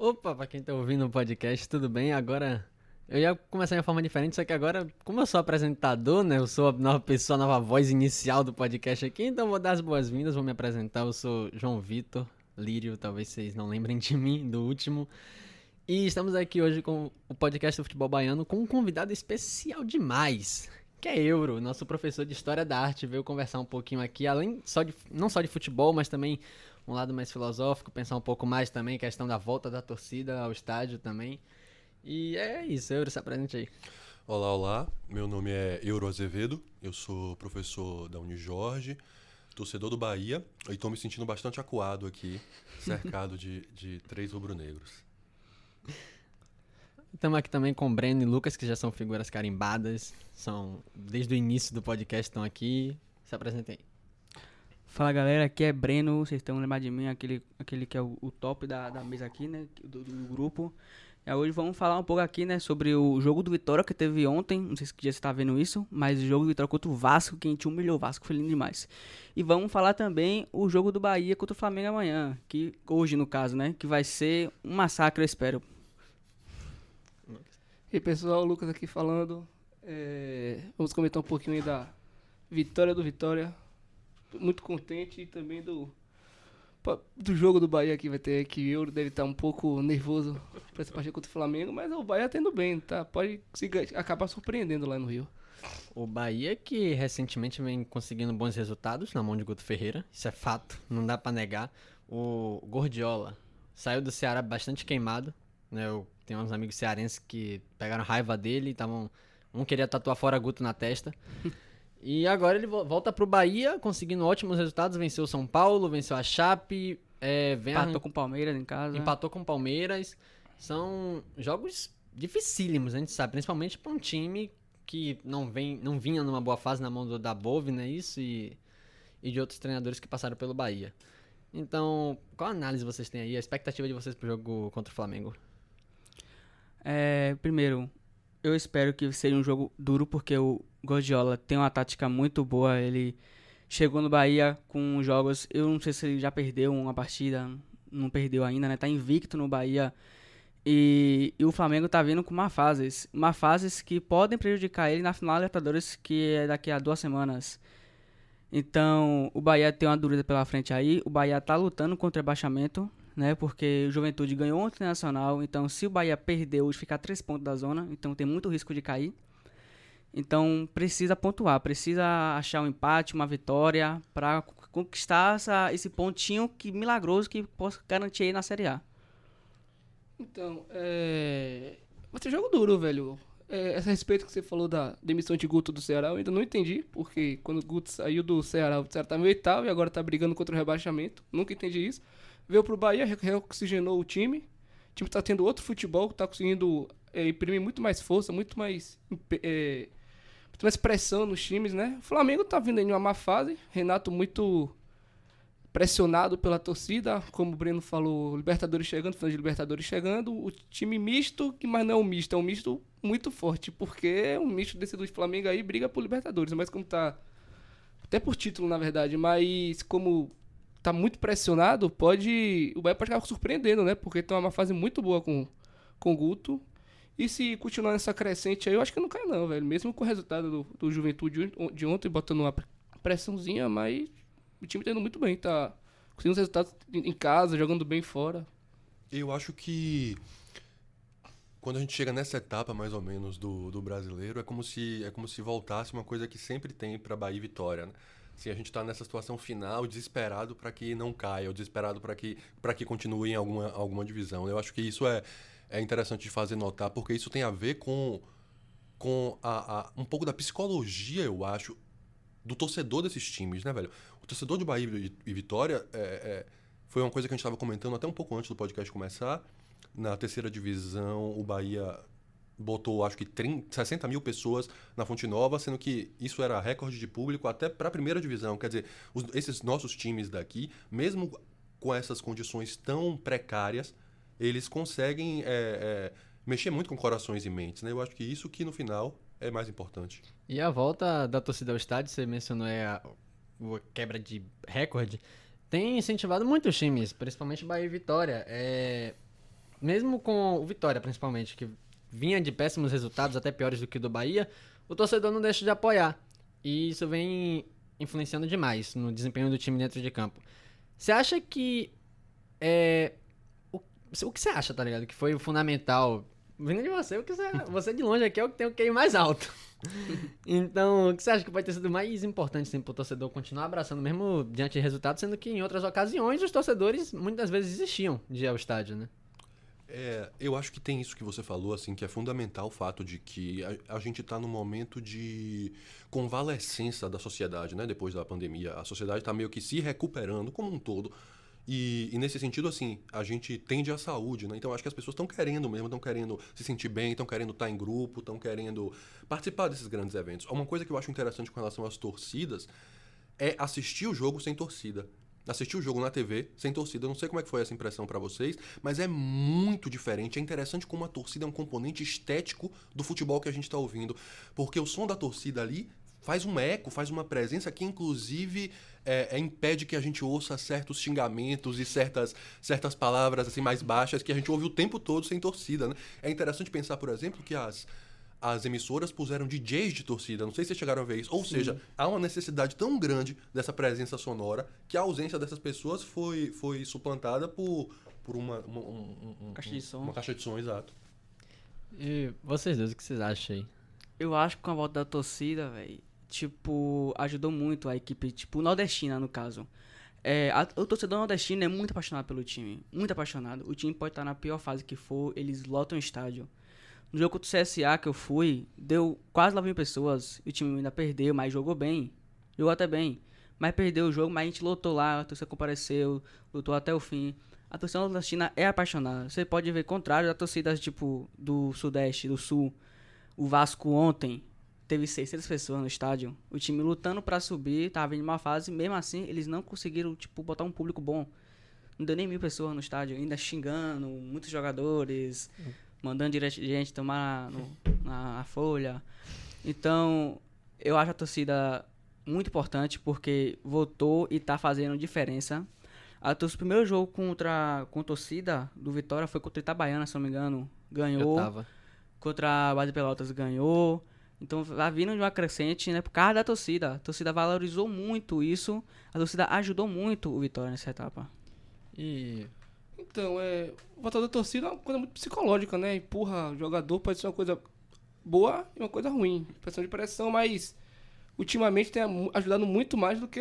Opa, pra quem tá ouvindo o podcast, tudo bem? Agora eu ia começar de uma forma diferente, só que agora, como eu sou apresentador, né? Eu sou a nova pessoa, a nova voz inicial do podcast aqui, então vou dar as boas-vindas, vou me apresentar. Eu sou João Vitor Lírio, talvez vocês não lembrem de mim, do último. E estamos aqui hoje com o podcast do Futebol Baiano com um convidado especial demais, que é Euro, nosso professor de História da Arte, veio conversar um pouquinho aqui, além só de, não só de futebol, mas também um lado mais filosófico, pensar um pouco mais também, questão da volta da torcida ao estádio também. E é isso, Euro, se apresente aí. Olá, olá. Meu nome é Euro Azevedo, eu sou professor da Unijorge, torcedor do Bahia e estou me sentindo bastante acuado aqui, cercado de, de três rubro-negros. Estamos aqui também com o Breno e Lucas, que já são figuras carimbadas, são desde o início do podcast estão aqui. Se apresentem aí. Fala galera, aqui é Breno, vocês estão lembrando de mim, aquele, aquele que é o, o top da, da mesa aqui, né, do, do grupo. E hoje vamos falar um pouco aqui, né, sobre o jogo do Vitória que teve ontem, não sei se você tá vendo isso, mas o jogo do Vitória contra o Vasco, que a gente humilhou o Vasco, foi lindo demais. E vamos falar também o jogo do Bahia contra o Flamengo amanhã, que hoje no caso, né, que vai ser um massacre, eu espero. E pessoal, Lucas aqui falando. É, vamos comentar um pouquinho aí da vitória do Vitória muito contente e também do do jogo do Bahia que vai ter que eu deve estar um pouco nervoso para essa partida contra o Flamengo, mas o Bahia tá indo bem, tá? Pode se, acabar surpreendendo lá no Rio. O Bahia que recentemente vem conseguindo bons resultados na mão de Guto Ferreira, isso é fato, não dá para negar. O Gordiola saiu do Ceará bastante queimado, né? Eu tenho uns amigos cearenses que pegaram raiva dele, estavam um queria tatuar fora Guto na testa. E agora ele volta pro Bahia, conseguindo ótimos resultados. Venceu o São Paulo, venceu a Chape. É, empatou com o Palmeiras em casa. Empatou com o Palmeiras. São jogos dificílimos, a gente sabe. Principalmente para um time que não, vem, não vinha numa boa fase na mão do, da Bove, né? Isso e, e de outros treinadores que passaram pelo Bahia. Então, qual análise vocês têm aí? A expectativa de vocês pro jogo contra o Flamengo? É, primeiro, eu espero que seja um jogo duro, porque o Guardiola tem uma tática muito boa. Ele chegou no Bahia com jogos. Eu não sei se ele já perdeu uma partida, não perdeu ainda, né? Tá invicto no Bahia. E, e o Flamengo tá vindo com uma fases, uma fases que podem prejudicar ele na final da Libertadores, que é daqui a duas semanas. Então, o Bahia tem uma dúvida pela frente aí. O Bahia tá lutando contra o rebaixamento né? Porque o Juventude ganhou o Internacional, então se o Bahia perder hoje, ficar três pontos da zona, então tem muito risco de cair. Então precisa pontuar, precisa achar um empate, uma vitória para conquistar essa, esse pontinho que milagroso que possa garantir aí na Série A. Então, é... vai ser jogo duro, velho. É, esse respeito que você falou da demissão de Guto do Ceará, eu ainda não entendi, porque quando o Guto saiu do Ceará, o Ceará tá no oitavo e agora tá brigando contra o rebaixamento. Nunca entendi isso. Veio pro Bahia, reoxigenou o time. O time tá tendo outro futebol, tá conseguindo é, imprimir muito mais força, muito mais, é, muito mais pressão nos times, né? O Flamengo tá vindo em uma má fase. Renato muito pressionado pela torcida, como o Breno falou, Libertadores chegando, falando de Libertadores chegando, o time misto, que mas não é um misto, é um misto muito forte, porque um misto desse do Flamengo aí briga por Libertadores, mas como tá até por título, na verdade, mas como tá muito pressionado, pode. O Bahia pode acabar surpreendendo, né? Porque tem uma fase muito boa com, com o Guto. E se continuar nessa crescente aí, eu acho que não cai não, velho. Mesmo com o resultado do, do Juventude de ontem, botando uma pressãozinha, mas o time tá indo muito bem, tá conseguindo os resultados em casa, jogando bem fora. Eu acho que quando a gente chega nessa etapa, mais ou menos, do, do brasileiro, é como se é como se voltasse uma coisa que sempre tem para Bahia e Vitória, né? se a gente está nessa situação final, desesperado para que não caia, ou desesperado para que, que continue em alguma, alguma divisão. Eu acho que isso é, é interessante de fazer notar, porque isso tem a ver com, com a, a, um pouco da psicologia, eu acho, do torcedor desses times, né, velho? O torcedor de Bahia e Vitória é, é, foi uma coisa que a gente estava comentando até um pouco antes do podcast começar. Na terceira divisão, o Bahia botou acho que 30, 60 mil pessoas na Fonte Nova, sendo que isso era recorde de público até para a primeira divisão. Quer dizer, os, esses nossos times daqui, mesmo com essas condições tão precárias, eles conseguem é, é, mexer muito com corações e mentes. Né? Eu acho que isso que no final é mais importante. E a volta da torcida ao estádio, você mencionou é a, a quebra de recorde, tem incentivado muitos times, principalmente Bahia e Vitória. É, mesmo com o Vitória, principalmente, que vinha de péssimos resultados, até piores do que o do Bahia, o torcedor não deixa de apoiar. E isso vem influenciando demais no desempenho do time dentro de campo. Você acha que. É, o, que você acha, tá ligado? Que foi o fundamental. Vindo de você, o que você, você de longe aqui é o que tem o QI mais alto. então, o que você acha que pode ter sido mais importante assim, pro torcedor continuar abraçando, mesmo diante de resultados, sendo que em outras ocasiões os torcedores muitas vezes desistiam de ir ao estádio, né? É, eu acho que tem isso que você falou, assim, que é fundamental o fato de que a, a gente está num momento de convalescença da sociedade, né? Depois da pandemia. A sociedade está meio que se recuperando como um todo. E, e, nesse sentido, assim, a gente tende à saúde, né? Então acho que as pessoas estão querendo mesmo, estão querendo se sentir bem, estão querendo estar em grupo, estão querendo participar desses grandes eventos. Uma coisa que eu acho interessante com relação às torcidas é assistir o jogo sem torcida assistir o jogo na TV, sem torcida. Eu não sei como é que foi essa impressão para vocês, mas é muito diferente. É interessante como a torcida é um componente estético do futebol que a gente está ouvindo. Porque o som da torcida ali faz um eco, faz uma presença que, inclusive, é, é, impede que a gente ouça certos xingamentos e certas, certas palavras assim mais baixas que a gente ouve o tempo todo sem torcida. Né? É interessante pensar, por exemplo, que as as emissoras puseram DJs de torcida. Não sei se vocês chegaram a ver isso. Ou Sim. seja, há uma necessidade tão grande dessa presença sonora que a ausência dessas pessoas foi, foi suplantada por, por uma, uma, um, um, caixa de som. Uma caixa de som, exato. E vocês dois, o que vocês acham aí? Eu acho que com a volta da torcida, velho, tipo, ajudou muito a equipe, tipo, nordestina, no caso. É, a, o torcedor nordestino é muito apaixonado pelo time. Muito apaixonado. O time pode estar na pior fase que for, eles lotam o estádio. No jogo contra o CSA que eu fui, deu quase 9 mil pessoas. E o time ainda perdeu, mas jogou bem. Jogou até bem. Mas perdeu o jogo, mas a gente lutou lá, a torcida compareceu, lutou até o fim. A torcida nordestina é apaixonada. Você pode ver contrário da torcida tipo do Sudeste, do Sul. O Vasco ontem teve 600 pessoas no estádio. O time lutando para subir, tava em uma fase, mesmo assim eles não conseguiram tipo botar um público bom. Não deu nem mil pessoas no estádio, ainda xingando muitos jogadores mandando gente tomar no, na, na folha. Então, eu acho a torcida muito importante porque votou e está fazendo diferença. A o primeiro jogo contra com torcida do Vitória foi contra o Itabaiana, se não me engano. Ganhou. Contra a Base Pelotas ganhou. Então vai vindo de uma crescente, né? Por causa da torcida. A torcida valorizou muito isso. A torcida ajudou muito o Vitória nessa etapa. E então, é. O voto da torcida é uma coisa muito psicológica, né? Empurra o jogador, pode ser uma coisa boa e uma coisa ruim. Pressão de pressão, mas ultimamente tem ajudado muito mais do que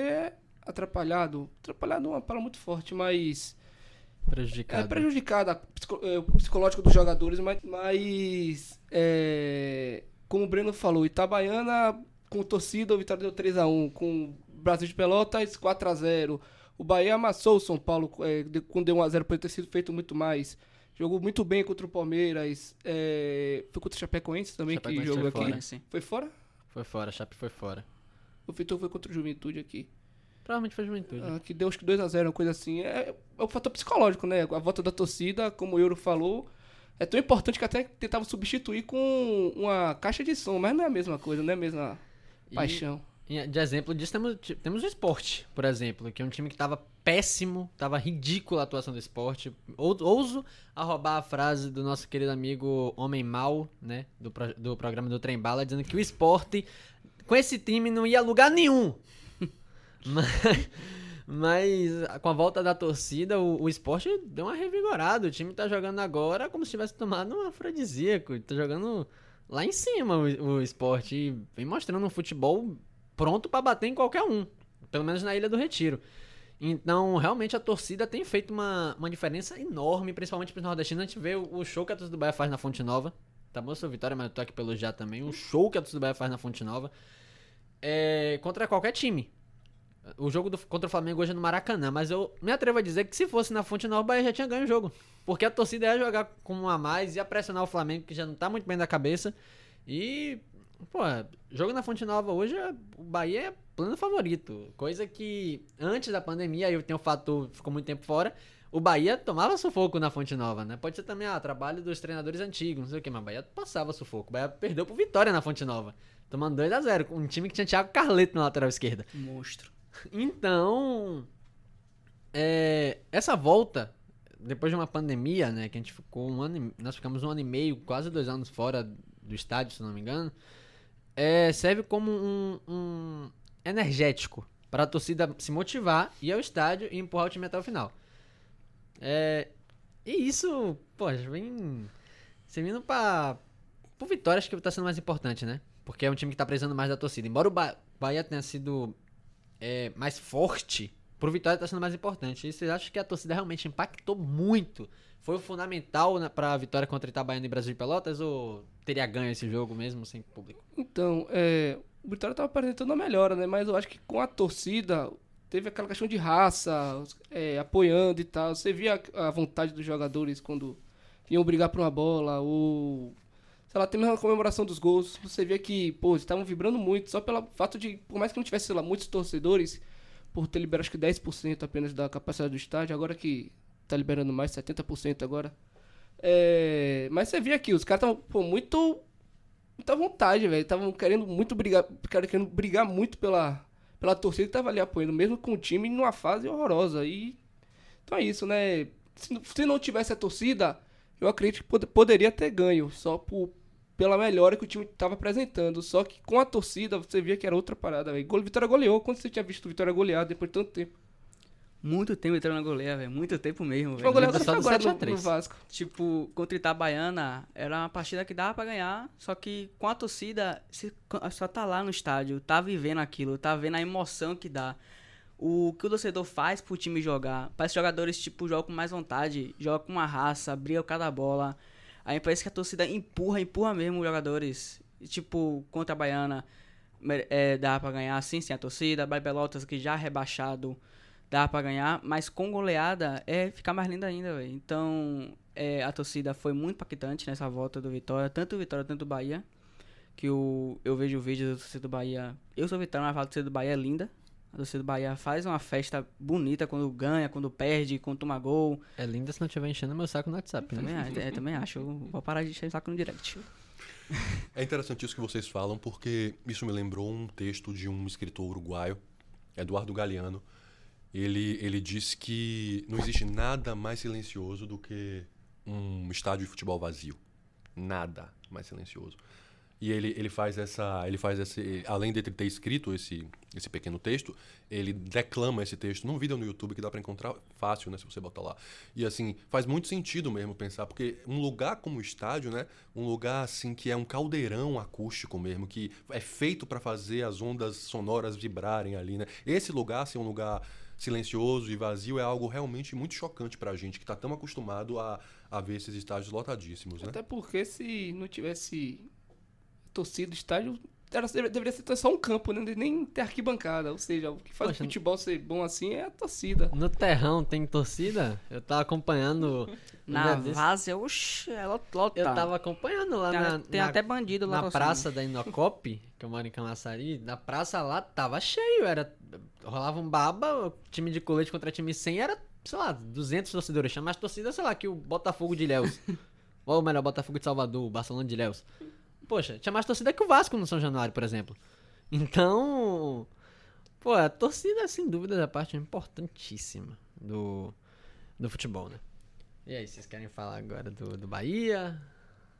atrapalhado. Atrapalhado é uma palavra muito forte, mas. Prejudicado. É prejudicada é, o psicológico dos jogadores, mas. mas é, como o Breno falou, Itabaiana com torcida, o Vitória deu 3x1. Com Brasil de Pelotas, 4x0. O Bahia amassou o São Paulo é, quando deu 1x0, pode ter sido feito muito mais. Jogou muito bem contra o Palmeiras. É, foi contra o Chapecoense também, Chapecoense que jogou foi aqui. Fora, foi fora? Foi fora, a Chape foi fora. O Vitor foi contra o Juventude aqui. Provavelmente foi Juventude. Ah, que deu acho que 2x0, uma coisa assim. É, é um fator psicológico, né? A volta da torcida, como o Euro falou, é tão importante que até tentava substituir com uma caixa de som, mas não é a mesma coisa, não é a mesma paixão. E de exemplo disso, temos, temos o esporte, por exemplo, que é um time que estava péssimo, estava ridícula a atuação do esporte. Ouso a roubar a frase do nosso querido amigo Homem Mal, né, do, pro, do programa do Trem Bala, dizendo que o esporte, com esse time, não ia a lugar nenhum. mas, mas, com a volta da torcida, o, o esporte deu uma revigorada. O time está jogando agora como se tivesse tomado um afrodisíaco. Está jogando lá em cima o, o esporte. E vem mostrando um futebol pronto para bater em qualquer um. Pelo menos na Ilha do Retiro. Então, realmente, a torcida tem feito uma, uma diferença enorme, principalmente para os nordestinos. A gente vê o, o, show que a torcida do Bahia faz na Fonte Nova. Tá bom, sua vitória, mas eu tô aqui pelo já também. O show que a torcida do Bahia faz na Fonte Nova. É, contra qualquer time. O jogo do, contra o Flamengo hoje é no Maracanã, mas eu me atrevo a dizer que se fosse na Fonte Nova, o Bahia já tinha ganho o jogo. Porque a torcida ia jogar com um a mais, ia pressionar o Flamengo, que já não tá muito bem da cabeça. E Pô, jogo na Fonte Nova hoje, o Bahia é plano favorito. Coisa que antes da pandemia, aí eu tenho o fato, ficou muito tempo fora, o Bahia tomava sufoco na Fonte Nova, né? Pode ser também, ah, trabalho dos treinadores antigos, não sei o que, mas o Bahia passava sufoco. O Bahia perdeu por vitória na Fonte Nova. Tomando 2x0, com um time que tinha Thiago Carleto na lateral esquerda. Monstro. Então, é, essa volta depois de uma pandemia, né, que a gente ficou um ano, nós ficamos um ano e meio, quase dois anos fora do estádio, se não me engano, é, serve como um, um energético para a torcida se motivar, ir ao estádio e empurrar o time até o final. É, e isso, poxa, vem servindo para Vitória, acho que tá sendo mais importante, né? Porque é um time que tá precisando mais da torcida. Embora o Ba- Bahia tenha sido é, mais forte, pro Vitória tá sendo mais importante. E vocês acham que a torcida realmente impactou muito? Foi o fundamental na, pra vitória contra Itabaiana e Brasil de Pelotas? Ou teria ganho esse jogo mesmo sem público? Então, é, o Vitória tava apresentando a melhora, né? Mas eu acho que com a torcida teve aquela questão de raça, é, apoiando e tal. Você via a vontade dos jogadores quando iam brigar por uma bola, ou. Sei lá, até mesmo comemoração dos gols. Você via que, pô, eles estavam vibrando muito, só pelo fato de, por mais que não tivesse, sei lá, muitos torcedores, por ter liberado acho que 10% apenas da capacidade do estádio, agora que tá liberando mais, 70% agora. É, mas você via que os caras estavam, muito muita vontade, velho. Estavam querendo muito brigar, cara, querendo brigar muito pela, pela torcida que tava ali apoiando, mesmo com o time numa fase horrorosa. E então é isso, né? Se, se não tivesse a torcida, eu acredito que pod- poderia ter ganho, só por, pela melhora que o time tava apresentando. Só que com a torcida, você via que era outra parada, velho. Gol- Vitória goleou. Quando você tinha visto o Vitória golear depois de tanto tempo? Muito tempo entrando na goleia, velho. Muito tempo mesmo, Foi velho. goleado só só do agora 7 a no, 3. no Vasco. Tipo, contra Itabaiana, era uma partida que dava pra ganhar, só que com a torcida, você só tá lá no estádio, tá vivendo aquilo, tá vendo a emoção que dá. O que o torcedor faz pro time jogar. Parece que jogadores, tipo, jogam com mais vontade, jogam com uma raça, brigam cada bola. Aí parece que a torcida empurra, empurra mesmo os jogadores. Tipo, contra a Baiana, é, dá pra ganhar, sim, sim, a torcida. Bahia Pelotas, que já rebaixado, dá pra ganhar. Mas com goleada, é ficar mais linda ainda, velho. Então, é, a torcida foi muito impactante nessa volta do Vitória. Tanto o Vitória, tanto o Bahia. Que o, eu vejo o vídeo da torcida do Bahia. Eu sou Vitória, mas a torcida do Bahia é linda. A torcida do Bahia faz uma festa bonita quando ganha, quando perde, quando toma gol. É linda se não estiver enchendo meu saco no WhatsApp, né? Também, a- é, também acho. Eu Vou parar de encher o saco no direct. É interessante isso que vocês falam, porque isso me lembrou um texto de um escritor uruguaio, Eduardo Galeano. Ele, ele disse que não existe nada mais silencioso do que um estádio de futebol vazio. Nada mais silencioso. E ele, ele faz essa. Ele faz esse. Além de ter escrito esse, esse pequeno texto, ele declama esse texto num vídeo no YouTube que dá pra encontrar fácil, né? Se você botar lá. E assim, faz muito sentido mesmo pensar, porque um lugar como o estádio, né? Um lugar assim que é um caldeirão acústico mesmo, que é feito pra fazer as ondas sonoras vibrarem ali, né? Esse lugar, ser um lugar silencioso e vazio, é algo realmente muito chocante pra gente, que tá tão acostumado a, a ver esses estádios lotadíssimos, né? Até porque se não tivesse torcida, estádio, era, deveria ser só um campo, né? Nem ter arquibancada. Ou seja, o que faz Poxa, o futebol ser bom assim é a torcida. No Terrão tem torcida? Eu tava acompanhando. Na várzea, oxe, é lot- lotado. Eu tava acompanhando lá Tem, na, tem na- até bandido lá na torcendo. praça da Inocop, que eu moro em Camaçari, na praça lá tava cheio, era rolava um baba, o time de colete contra time 100 era, sei lá, 200 torcedores, tinha mais torcida, sei lá, que o Botafogo de Ilhéus. Ou melhor, Botafogo de Salvador, o Barcelona de Ilhéus. Poxa, tinha mais torcida que o Vasco no São Januário, por exemplo. Então, pô, a torcida, sem dúvida, é a parte importantíssima do, do futebol, né? E aí, vocês querem falar agora do, do Bahia?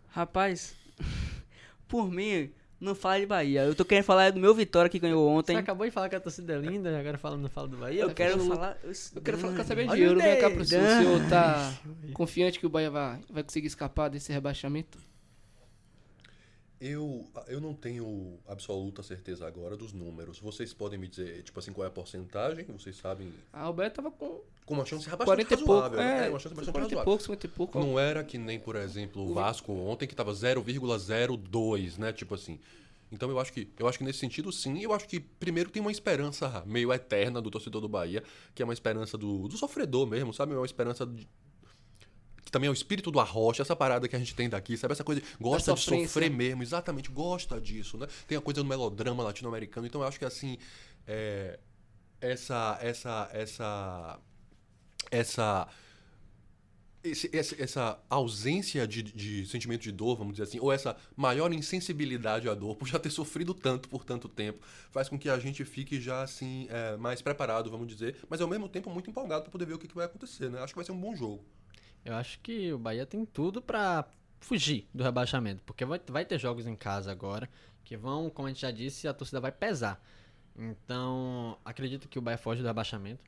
Rapaz, por mim, não fala de Bahia. Eu tô querendo falar do meu Vitória que ganhou ontem. Você acabou de falar que a torcida é linda, e agora fala, não fala do Bahia? Eu quero eu- falar. Eu quero, falar, quero saber de Olha dinheiro. Vem cá pro senhor. O senhor tá confiante que o Bahia vai, vai conseguir escapar desse rebaixamento? Eu, eu não tenho absoluta certeza agora dos números. Vocês podem me dizer, tipo assim, qual é a porcentagem? Vocês sabem? Ah, o Bahia tava com Com uma chance bastante 40 e pouco. razoável. né? É, É, uma chance bastante 40 e razoável. pouco, 50 e pouco. Não era que nem, por exemplo, o Vasco ontem, que tava 0,02, né? Tipo assim. Então eu acho que eu acho que nesse sentido sim, eu acho que primeiro tem uma esperança meio eterna do torcedor do Bahia, que é uma esperança do, do sofredor mesmo, sabe? É uma esperança de- que também é o espírito do arrocha, essa parada que a gente tem daqui, sabe? Essa coisa, gosta de sofrer mesmo, exatamente, gosta disso, né? Tem a coisa do melodrama latino-americano, então eu acho que assim, é, essa, essa, essa, essa, esse- essa, essa ausência de, de sentimento de dor, vamos dizer assim, ou essa maior insensibilidade à dor, por já ter sofrido tanto por tanto tempo, faz com que a gente fique já assim, é, mais preparado, vamos dizer, mas ao mesmo tempo muito empolgado para poder ver o que, que vai acontecer, né? Acho que vai ser um bom jogo. Eu acho que o Bahia tem tudo pra fugir do rebaixamento, porque vai, vai ter jogos em casa agora que vão, como a gente já disse, a torcida vai pesar. Então, acredito que o Bahia foge do rebaixamento,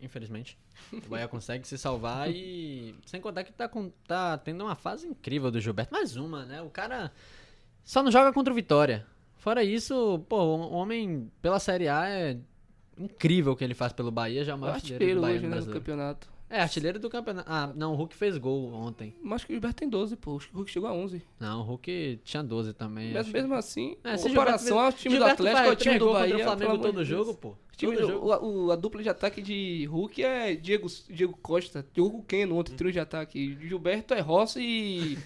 infelizmente. O Bahia consegue se salvar e sem contar que tá, com, tá tendo uma fase incrível do Gilberto, mais uma, né? O cara só não joga contra o Vitória. Fora isso, pô, o homem pela Série A é incrível o que ele faz pelo Bahia, já é o maior artilheiro do Bahia hoje, no né, no campeonato. É, artilheiro do campeonato. Ah, não, o Hulk fez gol ontem. Mas acho que o Gilberto tem 12, pô. Acho que o Hulk chegou a 11. Não, o Hulk tinha 12 também. Mas mesmo assim, É, comparação ao time do Gilberto Atlético, faz ao time do Bahia, o Flamengo todo de jogo, Deus. pô. Time do- o- o- a dupla de ataque de Hulk é Diego, Diego Costa, Diego Keno, ontem, trio de ataque. Gilberto é Rossi e.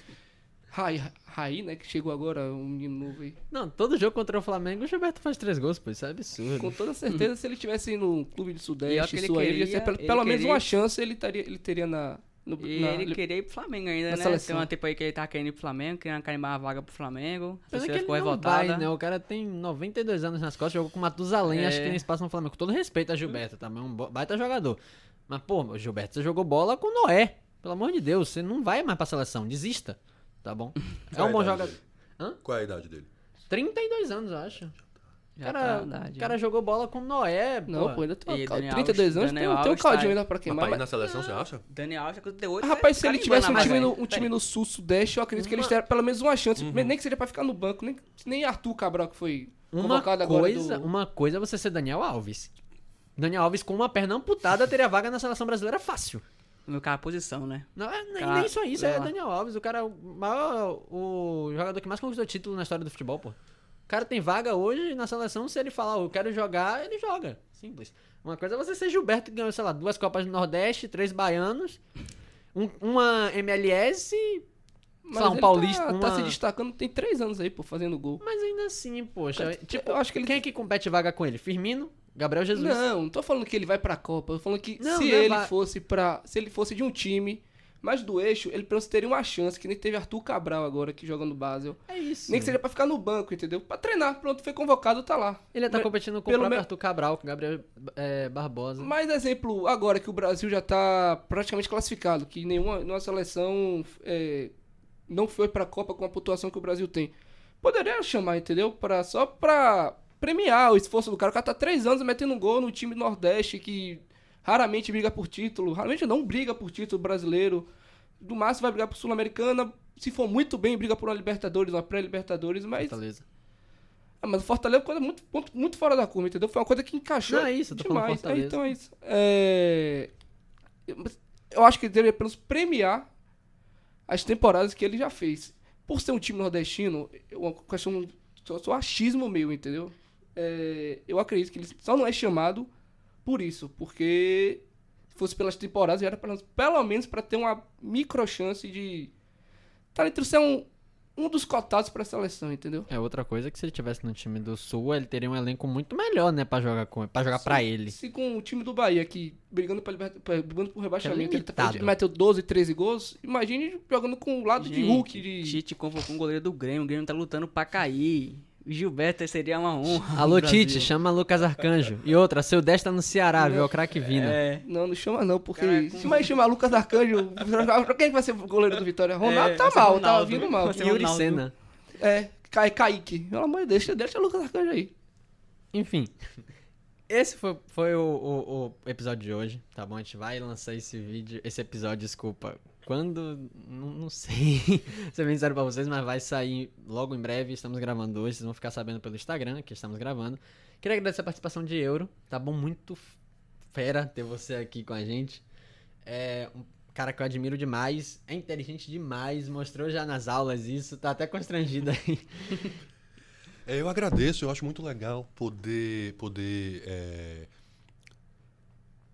Rai, Rai, né? Que chegou agora, um menino novo aí. Não, todo jogo contra o Flamengo, o Gilberto faz três gols, pô. Isso é absurdo. Com toda certeza, se ele tivesse no clube de E olha Sudeste, que ele aí, ele ia queria- ter pelo, ele pelo menos queria- uma chance, ele, taria, ele teria na. No, E na- ele queria ir pro Flamengo ainda, né? seleção. Tem uma tempo aí que ele tá querendo ir pro Flamengo, querendo carimbar a vaga pro Flamengo. A Pena que ele ficou não revoltada. vai, né? O cara tem 92 anos nas costas, jogou com o Matusalém, É. acho que tem espaço no Flamengo. Com todo respeito a Gilberto, também é um baita jogador. Mas, pô, o Gilberto, você jogou bola com o Noé. Pelo amor de Deus, você não vai mais pra seleção, desista. Tá bom? É um bom jogador. Hã? Qual é a idade dele? 32 anos, eu acho. O Já cara, tá o já. cara jogou bola com o Noé, Não, pô. ainda tem E uma, Daniel 32 Alves- anos, tem, Daniel tem um Alves tá caldinho aí. ainda pra queimar. Mas, na seleção, você acha? Daniel Alves, 38. Ah, rapaz, se ele tivesse um time, no, um time no Sul-Sudeste, eu acredito que eles Uma- teriam pelo menos uma chance. Uhum. Nem que seja pra ficar no banco, nem, nem Arthur Cabral, que foi Uma convocado agora coisa, do... uma coisa é você ser Daniel Alves. Daniel Alves com uma perna amputada teria vaga na seleção brasileira fácil. No cara, a posição, né? Não, é, nem, Cara, nem só isso, é lá. Daniel Alves, o cara, é o maior, o jogador que mais conquistou título na história do futebol, pô. O cara tem vaga hoje na seleção, se ele falar, eu quero jogar, ele joga. Simples. Uma coisa é você ser Gilberto que ganhou, sei lá, duas Copas do Nordeste, três baianos, um- uma MLS, Mas um ele paulista, Tá, uma... tá se destacando, tem três anos aí, pô, fazendo gol. Mas ainda assim, poxa, Cara, tipo, eu acho que ele- quem é que compete vaga com ele? Firmino, Gabriel Jesus. Não, não tô falando que ele vai pra Copa. Eu tô falando que Não, se não ele va- fosse para, se ele fosse de um time mais do eixo, ele pelo menos teria uma chance, que nem teve Arthur Cabral agora que joga no Basel. É isso. Nem que seja pra ficar no banco, entendeu? Pra treinar, pronto, foi convocado, tá lá. Ele tá competindo com o pelo próprio me- Arthur Cabral, com o Gabriel é, Barbosa. Mais exemplo, agora que o Brasil já tá praticamente classificado, que nenhuma, nenhuma seleção é, não foi pra Copa com a pontuação que o Brasil tem. Poderia chamar, entendeu? Pra, só pra premiar o esforço do cara. O cara tá três anos metendo um gol no time do Nordeste que raramente briga por título. Raramente não briga por título brasileiro. Do máximo vai brigar por Sul-Americana. Se for muito bem, briga por uma Libertadores, uma pré-Libertadores, mas. Fortaleza. Ah, mas o Fortaleza é uma coisa muito, muito, fora da curva, entendeu? Foi uma coisa que encaixou Não, é isso, eu tô demais. É, então é isso. É... Eu acho que ele deveria apenas premiar as temporadas que ele já fez. Por ser um time nordestino, é uma questão só, só achismo meu, entendeu? É, Eu acredito que ele só não é chamado por isso, porque se fosse pelas temporadas, já era pelo, pelo menos para ter uma micro chance de estar entre ser um, um dos cotados para a seleção, entendeu? É outra coisa que se ele tivesse no time do Sul, ele teria um elenco muito melhor, né, Pra jogar com, para jogar pra ele. Se com o time do Bahia aqui brigando, pra pra- brigando por rebaixamento, ele, tá, ele meteu 12, 13 gols, imagine jogando com o lado de Gente, Hulk. De... Tite convocou um goleiro do Grêmio, o Grêmio tá lutando pra cair. Gilberto seria uma honra. Alô. Tite, chama Lucas Arcanjo. E outra, seu 10 tá no Ceará, viu? É o craque Vina. É. Não, não chama não, porque Cara, se mais chamar Lucas Arcanjo, quem que vai ser o goleiro do Vitória? Ronaldo É, tá mal, Ronaldo. tá vindo mal. Yuri. Senna. É, Ca- Kaique. Pelo amor de Deus, deixa, deixa o Lucas Arcanjo aí. Enfim. Esse foi, foi o, o- o episódio de hoje, tá bom? A gente vai lançar esse vídeo, esse episódio, desculpa. Quando. Não, não sei ser bem sincero pra vocês, mas vai sair logo em breve. Estamos gravando hoje, vocês vão ficar sabendo pelo Instagram que estamos gravando. Queria agradecer a participação de Euro, tá bom? Muito fera ter você aqui com a gente. É um cara que eu admiro demais, é inteligente demais, mostrou já nas aulas isso, tá até constrangido aí. É, eu agradeço, eu acho muito legal poder poder é,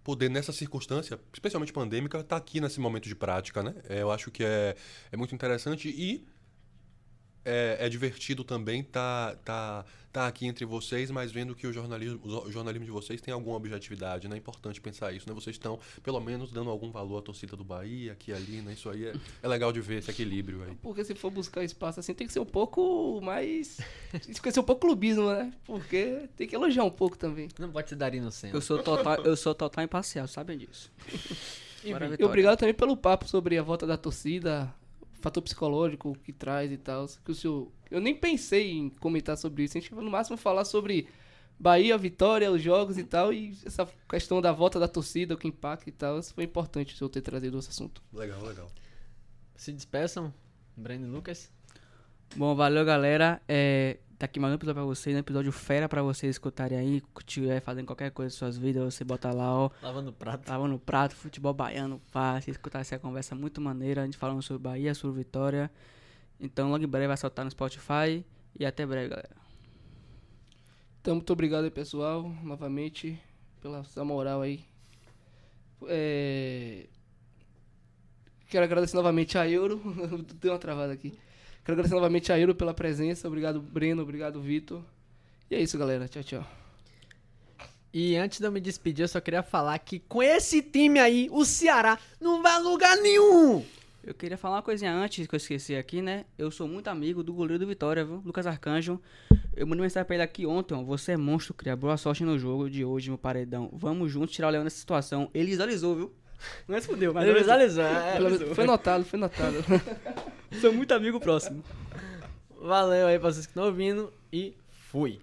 poder nessa circunstância, especialmente pandêmica, estar aqui nesse momento de prática, né? É, eu acho que é, é muito interessante e é, é divertido também estar tá, tá aqui entre vocês, mas vendo que o jornalismo, o jornalismo de vocês tem alguma objetividade, né? É importante pensar isso, né? Vocês estão, pelo menos, dando algum valor à torcida do Bahia, aqui e ali, né? Isso aí é, é legal de ver, esse equilíbrio aí. Porque se for buscar espaço assim, tem que ser um pouco mais. Tem que ser um pouco clubismo, né? Porque tem que elogiar um pouco também. Não pode se dar inocente. Eu sou total, eu sou total imparcial, sabem disso. E obrigado também pelo papo sobre a volta da torcida, fator psicológico que traz e tal. Que o senhor, eu nem pensei em comentar sobre isso. A gente vai no máximo falar sobre Bahia, Vitória, os jogos e tal. E essa questão da volta da torcida, o que impacta e tal. Isso foi importante o senhor ter trazido esse assunto. Legal, legal. Se despeçam, Breno e Lucas. Bom, valeu, galera. É, tá aqui mais um episódio pra vocês, um episódio fera pra vocês escutarem aí. Se tiver fazendo qualquer coisa em suas vidas, você bota lá, ó. Lavando prato. Tava no prato, futebol baiano, fácil. Escutar essa conversa muito maneira. A gente falando sobre Bahia, sobre Vitória. Então, logo em breve vai soltar no Spotify. E até breve, galera. Então, muito obrigado aí, pessoal, novamente, pela essa moral aí. É... Quero agradecer novamente a Euro. Deu uma travada aqui. Quero agradecer novamente a Euro pela presença. Obrigado, Breno. Obrigado, Vitor. E é isso, galera. Tchau, tchau. E antes de eu me despedir, eu só queria falar que com esse time aí, o Ceará não vai a lugar nenhum! Eu queria falar uma coisinha antes que eu esqueci aqui, né? Eu sou muito amigo do goleiro do Vitória, viu? Lucas Arcanjo. Eu mandei mensagem pra ele aqui ontem, ó. Você é monstro, cria. Boa sorte no jogo de hoje, no paredão. Vamos juntos tirar o Leão nessa situação. Ele visualizou, viu? Não se fudeu, mas Ele visualizou. é. Foi notado, foi notado. Sou muito amigo próximo. Valeu aí pra vocês que estão ouvindo e fui.